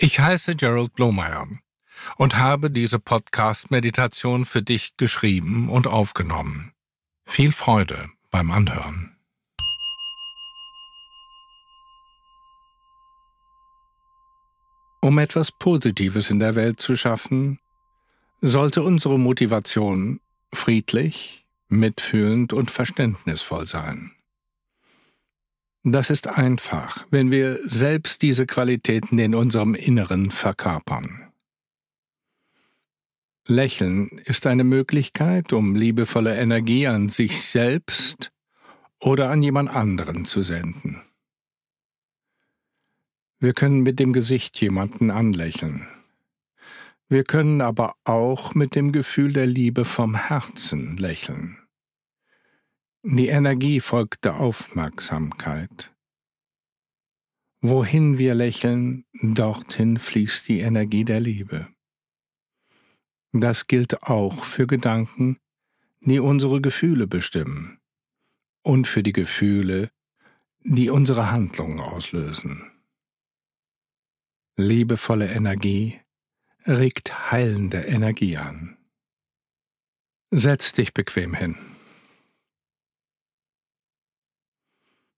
Ich heiße Gerald Blomeyer und habe diese Podcast-Meditation für dich geschrieben und aufgenommen. Viel Freude beim Anhören. Um etwas Positives in der Welt zu schaffen, sollte unsere Motivation friedlich, mitfühlend und verständnisvoll sein. Das ist einfach, wenn wir selbst diese Qualitäten in unserem Inneren verkörpern. Lächeln ist eine Möglichkeit, um liebevolle Energie an sich selbst oder an jemand anderen zu senden. Wir können mit dem Gesicht jemanden anlächeln. Wir können aber auch mit dem Gefühl der Liebe vom Herzen lächeln. Die Energie folgt der Aufmerksamkeit. Wohin wir lächeln, dorthin fließt die Energie der Liebe. Das gilt auch für Gedanken, die unsere Gefühle bestimmen und für die Gefühle, die unsere Handlungen auslösen. Liebevolle Energie regt heilende Energie an. Setz dich bequem hin.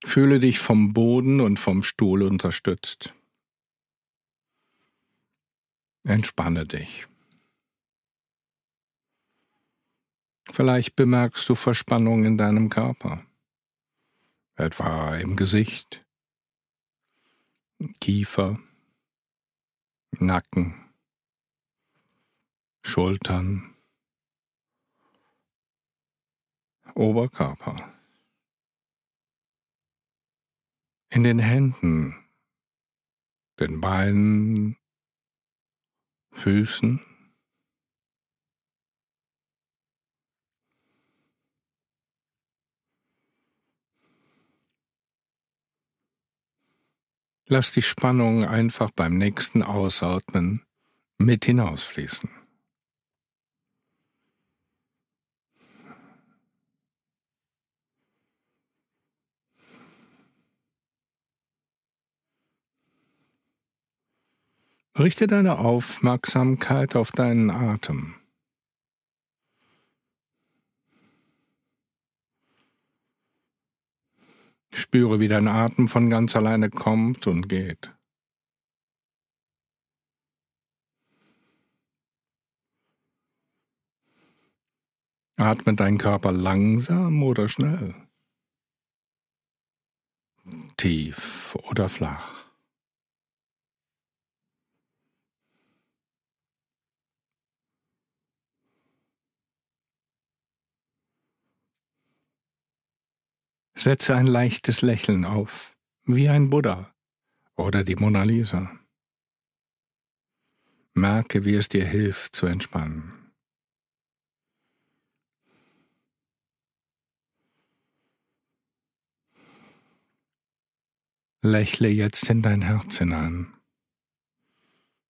Fühle dich vom Boden und vom Stuhl unterstützt. Entspanne dich. Vielleicht bemerkst du Verspannung in deinem Körper, etwa im Gesicht, Kiefer, Nacken, Schultern, Oberkörper in den Händen, den Beinen, Füßen. Lass die Spannung einfach beim nächsten Ausatmen mit hinausfließen. Richte deine Aufmerksamkeit auf deinen Atem. Spüre, wie dein Atem von ganz alleine kommt und geht. Atme dein Körper langsam oder schnell, tief oder flach. Setze ein leichtes Lächeln auf, wie ein Buddha oder die Mona Lisa. Merke, wie es dir hilft zu entspannen. Lächle jetzt in dein Herz hinein.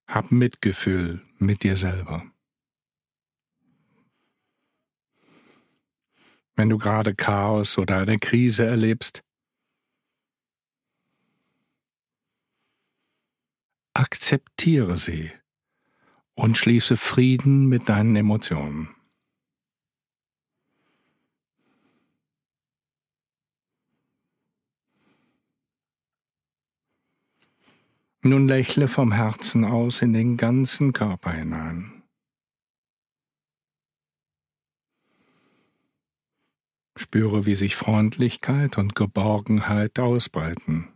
Hab Mitgefühl mit dir selber. Wenn du gerade Chaos oder eine Krise erlebst. Akzeptiere sie und schließe Frieden mit deinen Emotionen. Nun lächle vom Herzen aus in den ganzen Körper hinein. Spüre, wie sich Freundlichkeit und Geborgenheit ausbreiten.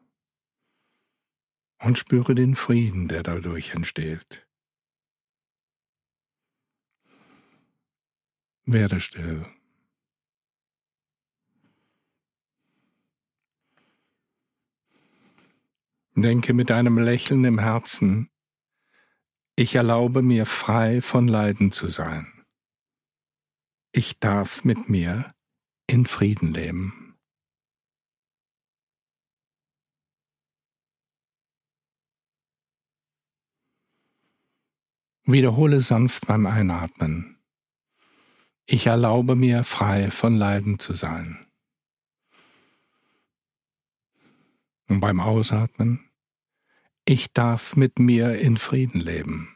Und spüre den Frieden, der dadurch entsteht. Werde still. Denke mit einem Lächeln im Herzen, ich erlaube mir frei von Leiden zu sein. Ich darf mit mir in Frieden leben. Wiederhole sanft beim Einatmen. Ich erlaube mir frei von Leiden zu sein. Und beim Ausatmen. Ich darf mit mir in Frieden leben.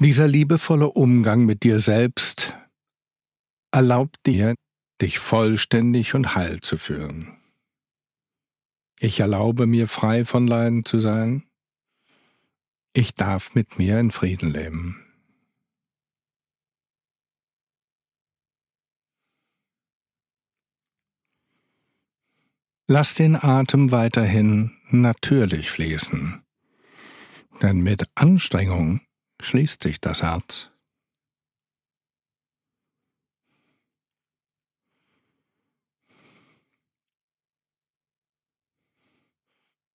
Dieser liebevolle Umgang mit dir selbst erlaubt dir, dich vollständig und heil zu fühlen. Ich erlaube mir frei von Leiden zu sein. Ich darf mit mir in Frieden leben. Lass den Atem weiterhin natürlich fließen, denn mit Anstrengung schließt sich das Herz.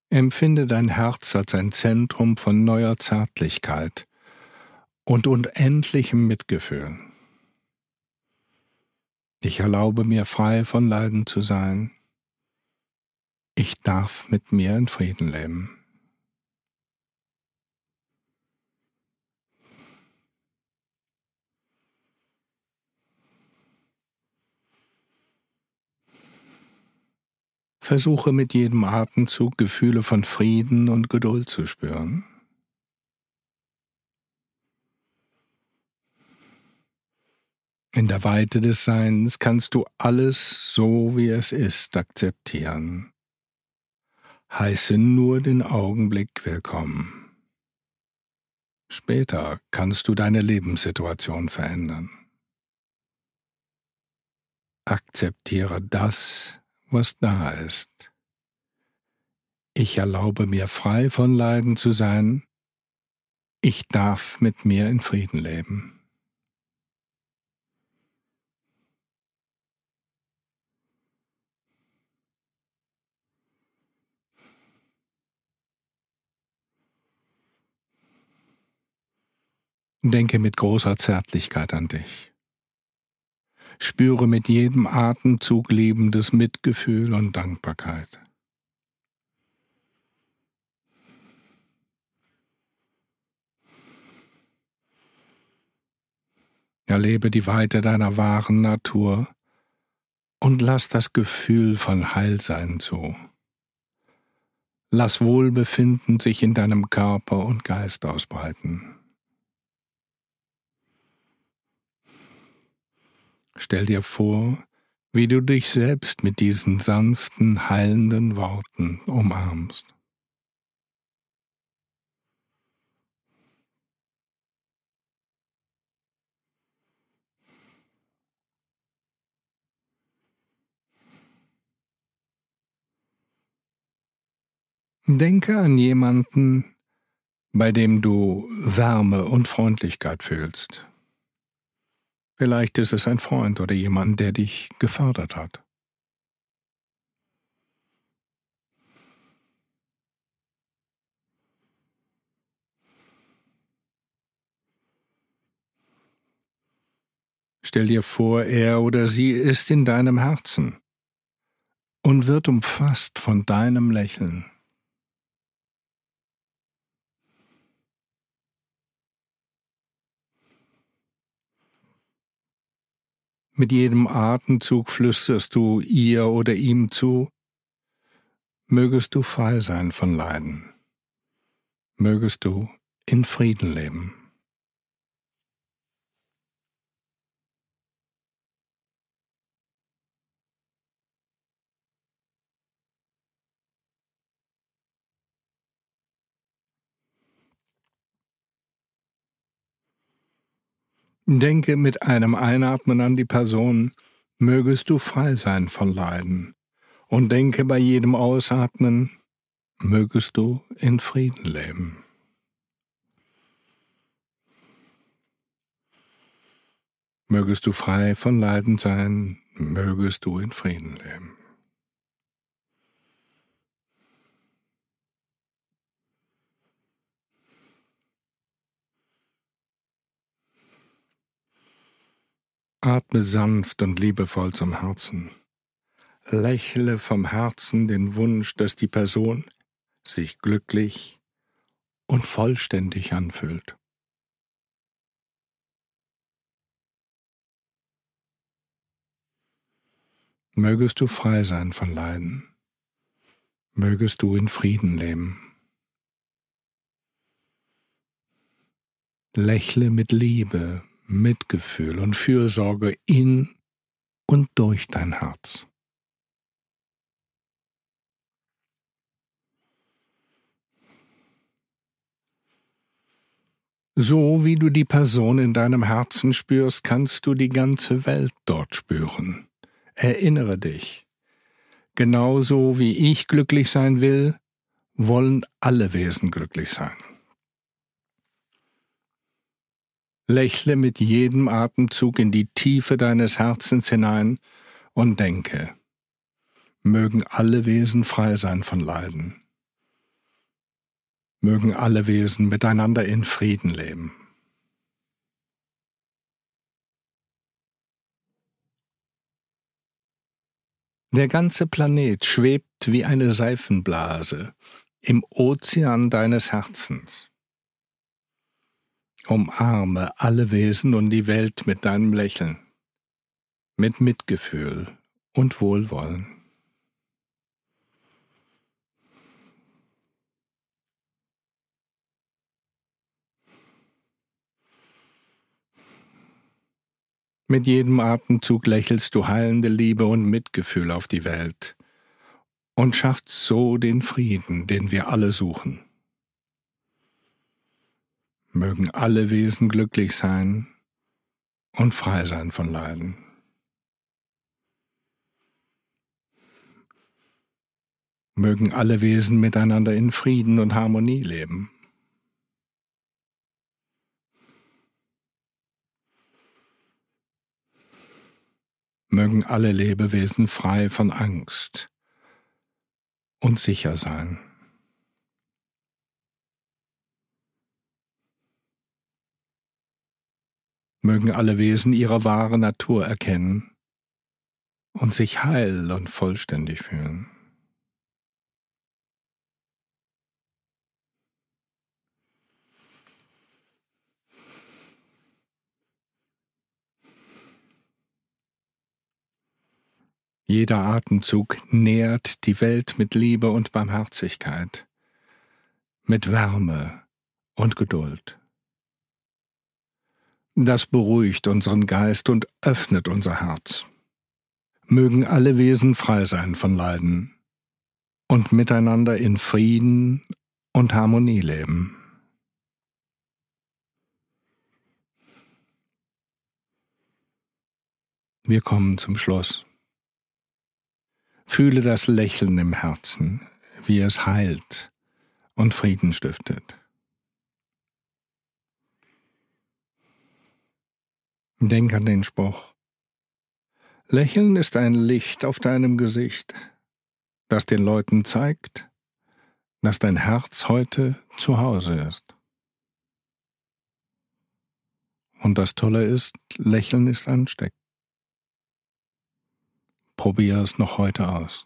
Empfinde dein Herz als ein Zentrum von neuer Zärtlichkeit und unendlichem Mitgefühl. Ich erlaube mir frei von Leiden zu sein. Ich darf mit mir in Frieden leben. Versuche mit jedem Atemzug Gefühle von Frieden und Geduld zu spüren. In der Weite des Seins kannst du alles so wie es ist akzeptieren. Heiße nur den Augenblick willkommen. Später kannst du deine Lebenssituation verändern. Akzeptiere das, was da ist. Ich erlaube mir frei von Leiden zu sein. Ich darf mit mir in Frieden leben. Denke mit großer Zärtlichkeit an dich spüre mit jedem Atemzug liebendes Mitgefühl und Dankbarkeit. Erlebe die Weite deiner wahren Natur und lass das Gefühl von Heilsein zu. Lass Wohlbefinden sich in deinem Körper und Geist ausbreiten. Stell dir vor, wie du dich selbst mit diesen sanften, heilenden Worten umarmst. Denke an jemanden, bei dem du Wärme und Freundlichkeit fühlst. Vielleicht ist es ein Freund oder jemand, der dich gefördert hat. Stell dir vor, er oder sie ist in deinem Herzen und wird umfasst von deinem Lächeln. Mit jedem Atemzug flüsterst du ihr oder ihm zu, mögest du frei sein von Leiden, mögest du in Frieden leben. Denke mit einem Einatmen an die Person, mögest du frei sein von Leiden. Und denke bei jedem Ausatmen, mögest du in Frieden leben. Mögest du frei von Leiden sein, mögest du in Frieden leben. Atme sanft und liebevoll zum Herzen. Lächle vom Herzen den Wunsch, dass die Person sich glücklich und vollständig anfühlt. Mögest du frei sein von Leiden, mögest du in Frieden leben. Lächle mit Liebe, Mitgefühl und Fürsorge in und durch dein Herz. So wie du die Person in deinem Herzen spürst, kannst du die ganze Welt dort spüren. Erinnere dich. Genauso wie ich glücklich sein will, wollen alle Wesen glücklich sein. Lächle mit jedem Atemzug in die Tiefe deines Herzens hinein und denke, mögen alle Wesen frei sein von Leiden. Mögen alle Wesen miteinander in Frieden leben. Der ganze Planet schwebt wie eine Seifenblase im Ozean deines Herzens. Umarme alle Wesen und die Welt mit deinem Lächeln, mit Mitgefühl und Wohlwollen. Mit jedem Atemzug lächelst du heilende Liebe und Mitgefühl auf die Welt und schaffst so den Frieden, den wir alle suchen. Mögen alle Wesen glücklich sein und frei sein von Leiden. Mögen alle Wesen miteinander in Frieden und Harmonie leben. Mögen alle Lebewesen frei von Angst und sicher sein. Mögen alle Wesen ihre wahre Natur erkennen und sich heil und vollständig fühlen. Jeder Atemzug nährt die Welt mit Liebe und Barmherzigkeit, mit Wärme und Geduld. Das beruhigt unseren Geist und öffnet unser Herz. Mögen alle Wesen frei sein von Leiden und miteinander in Frieden und Harmonie leben. Wir kommen zum Schluss. Fühle das Lächeln im Herzen, wie es heilt und Frieden stiftet. Denk an den Spruch. Lächeln ist ein Licht auf deinem Gesicht, das den Leuten zeigt, dass dein Herz heute zu Hause ist. Und das Tolle ist, Lächeln ist ansteckend. Probier es noch heute aus.